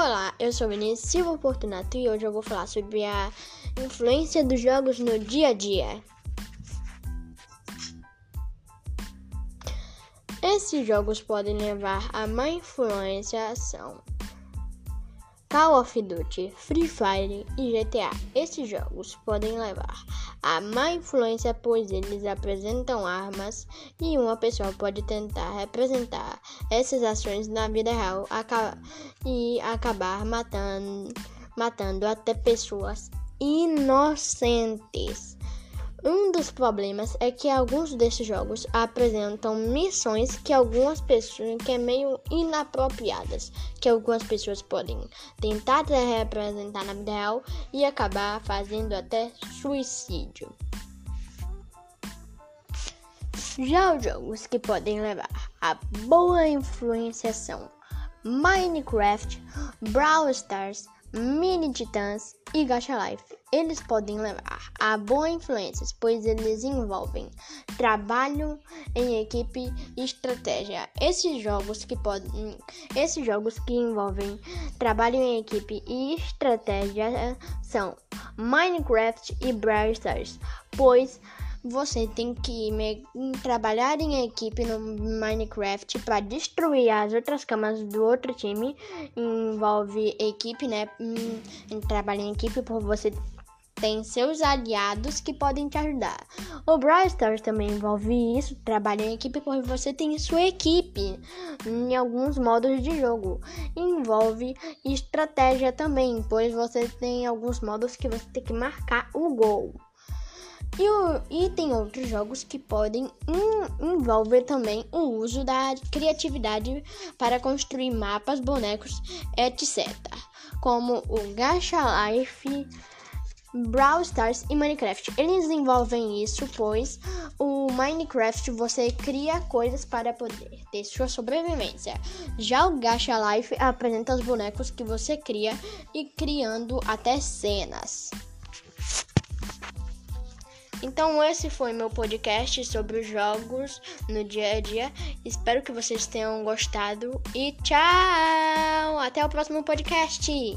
Olá, eu sou Vinícius Silva Fortunato e hoje eu vou falar sobre a influência dos jogos no dia a dia. Esses jogos podem levar a má influência ação. Call of Duty, Free Fire e GTA. Esses jogos podem levar a má influência, pois eles apresentam armas e uma pessoa pode tentar representar essas ações na vida real e acabar matando, matando até pessoas inocentes. Um dos problemas é que alguns desses jogos apresentam missões que algumas pessoas que é meio inapropriadas, que algumas pessoas podem tentar representar na vida real e acabar fazendo até suicídio. Já os jogos que podem levar a boa influenciação Minecraft, Brawl Stars, Mini Titãs e Gacha Life. Eles podem levar a boas influências, pois eles envolvem trabalho em equipe e estratégia. Esses jogos que podem, esses jogos que envolvem trabalho em equipe e estratégia são Minecraft e Brawl Stars, pois você tem que trabalhar em equipe no Minecraft para destruir as outras camas do outro time. Envolve equipe, né? Hum, trabalho em equipe por você tem seus aliados que podem te ajudar. O Brawl Stars também envolve isso, trabalho em equipe porque você tem sua equipe em alguns modos de jogo. Envolve estratégia também, pois você tem alguns modos que você tem que marcar o gol. E, o, e tem outros jogos que podem envolver também o uso da criatividade para construir mapas, bonecos, etc. Como o Gacha Life, Brawl Stars e Minecraft. Eles envolvem isso, pois o Minecraft você cria coisas para poder ter sua sobrevivência. Já o Gacha Life apresenta os bonecos que você cria e criando até cenas. Então esse foi meu podcast sobre os jogos no dia a dia. Espero que vocês tenham gostado e tchau! Até o próximo podcast.